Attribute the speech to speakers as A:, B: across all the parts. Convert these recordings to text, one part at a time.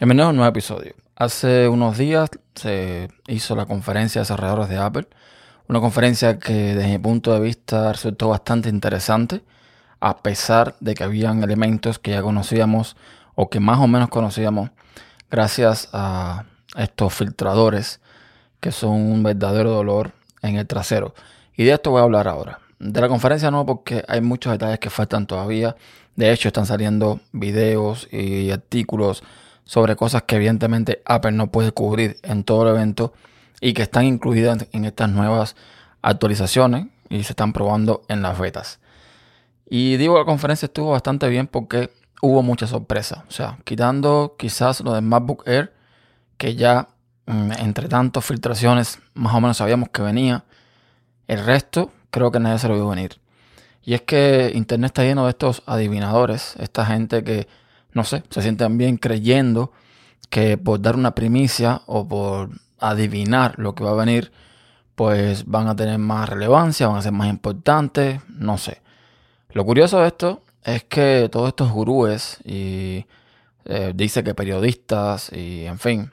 A: A un nuevo episodio. Hace unos días se hizo la conferencia de desarrolladores de Apple, una conferencia que desde mi punto de vista resultó bastante interesante, a pesar de que habían elementos que ya conocíamos o que más o menos conocíamos gracias a estos filtradores que son un verdadero dolor en el trasero. Y de esto voy a hablar ahora. De la conferencia no, porque hay muchos detalles que faltan todavía. De hecho, están saliendo videos y artículos sobre cosas que evidentemente Apple no puede cubrir en todo el evento y que están incluidas en estas nuevas actualizaciones y se están probando en las betas. Y digo, la conferencia estuvo bastante bien porque hubo mucha sorpresa. O sea, quitando quizás lo del MacBook Air, que ya mm, entre tantas filtraciones más o menos sabíamos que venía, el resto creo que nadie se lo vio venir. Y es que Internet está lleno de estos adivinadores, esta gente que no sé, se sienten bien creyendo que por dar una primicia o por adivinar lo que va a venir, pues van a tener más relevancia, van a ser más importantes, no sé. Lo curioso de esto es que todos estos gurúes y eh, dice que periodistas y en fin,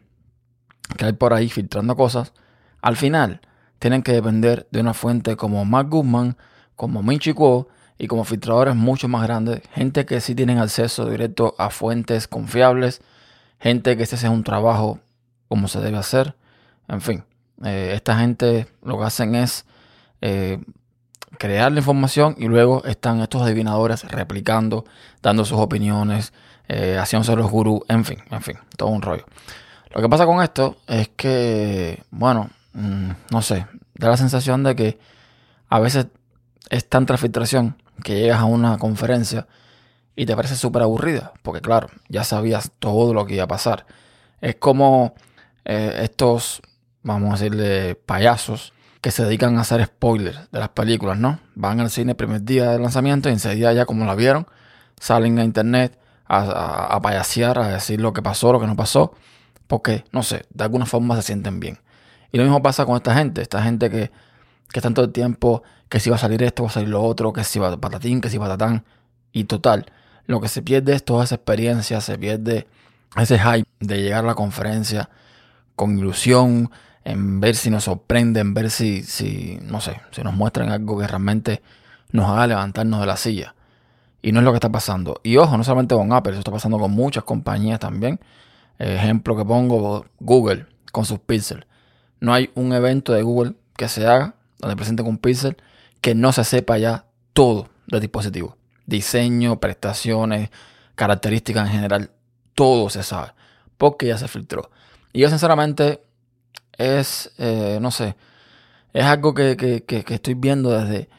A: que hay por ahí filtrando cosas, al final tienen que depender de una fuente como Mark Guzman, como Minchi Kuo y como filtradores mucho más grandes, gente que sí tienen acceso directo a fuentes confiables, gente que este sea un trabajo como se debe hacer, en fin, eh, esta gente lo que hacen es eh, crear la información y luego están estos adivinadores replicando, dando sus opiniones, eh, haciéndose los gurús, en fin, en fin, todo un rollo. Lo que pasa con esto es que, bueno, mm, no sé, da la sensación de que a veces es tanta filtración que llegas a una conferencia y te parece súper aburrida, porque claro, ya sabías todo lo que iba a pasar. Es como eh, estos, vamos a decirle, payasos que se dedican a hacer spoilers de las películas, ¿no? Van al cine el primer día de lanzamiento y enseguida ya como la vieron, salen a internet a, a, payasear, a decir lo que pasó, lo que no pasó, porque, no sé, de alguna forma se sienten bien. Y lo mismo pasa con esta gente, esta gente que, que están todo el tiempo que si va a salir esto, va a salir lo otro, que si va patatín, que si patatán. Y total, lo que se pierde es toda esa experiencia, se pierde ese hype de llegar a la conferencia con ilusión, en ver si nos sorprende, en ver si, si, no sé, si nos muestran algo que realmente nos haga levantarnos de la silla. Y no es lo que está pasando. Y ojo, no solamente con Apple, eso está pasando con muchas compañías también. Ejemplo que pongo, Google con sus Pixel. No hay un evento de Google que se haga donde presente un Pixel que no se sepa ya todo del dispositivo. Diseño, prestaciones, características en general, todo se sabe. Porque ya se filtró. Y yo sinceramente es, eh, no sé, es algo que, estoy viendo desde,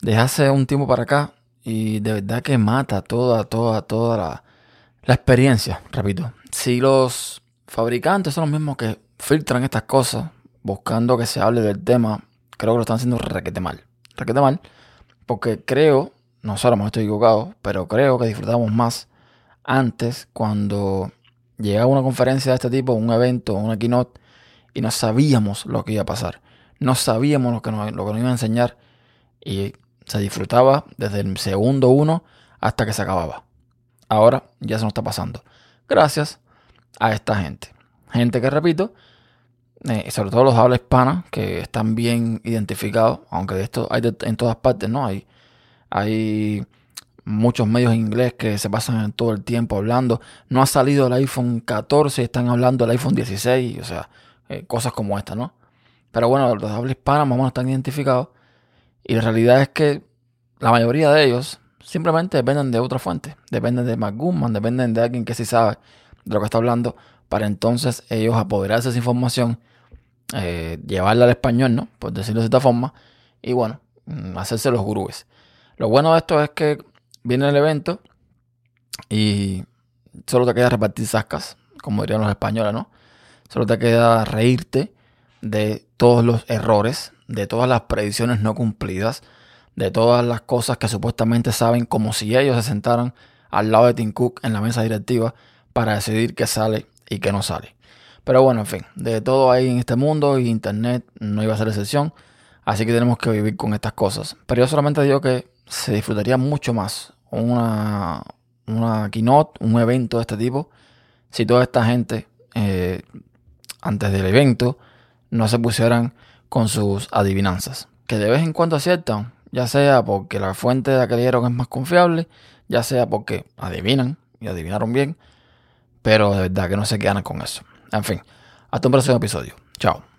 A: desde hace un tiempo para acá y de verdad que mata toda, toda, toda la, la experiencia, repito. Si los fabricantes son los mismos que filtran estas cosas buscando que se hable del tema, creo que lo están haciendo requete mal requete mal, porque creo, no sé, estoy equivocado, pero creo que disfrutamos más antes cuando llegaba una conferencia de este tipo, un evento, una keynote, y no sabíamos lo que iba a pasar. No sabíamos lo que nos, lo que nos iba a enseñar y se disfrutaba desde el segundo uno hasta que se acababa. Ahora ya se nos está pasando. Gracias a esta gente. Gente que, repito, eh, sobre todo los habla hispana, que están bien identificados, aunque de esto hay en todas partes, ¿no? Hay, hay muchos medios en inglés que se pasan todo el tiempo hablando. No ha salido el iPhone 14 están hablando del iPhone 16, o sea, eh, cosas como esta, ¿no? Pero bueno, los de habla hispana más o menos están identificados. Y la realidad es que la mayoría de ellos simplemente dependen de otra fuente. Dependen de Mark dependen de alguien que sí sabe de lo que está hablando, para entonces ellos apoderarse de esa información eh, llevarla al español, ¿no? Por decirlo de esta forma. Y bueno, mm, hacerse los gurúes. Lo bueno de esto es que viene el evento y solo te queda repartir sascas, como dirían los españoles, ¿no? Solo te queda reírte de todos los errores, de todas las predicciones no cumplidas, de todas las cosas que supuestamente saben como si ellos se sentaran al lado de Tim Cook en la mesa directiva para decidir qué sale y qué no sale. Pero bueno, en fin, de todo hay en este mundo y Internet no iba a ser excepción. Así que tenemos que vivir con estas cosas. Pero yo solamente digo que se disfrutaría mucho más una, una keynote, un evento de este tipo, si toda esta gente eh, antes del evento no se pusieran con sus adivinanzas. Que de vez en cuando aciertan, ya sea porque la fuente de la que dieron es más confiable, ya sea porque adivinan y adivinaron bien, pero de verdad que no se quedan con eso. En fin, hasta un próximo episodio. Chao.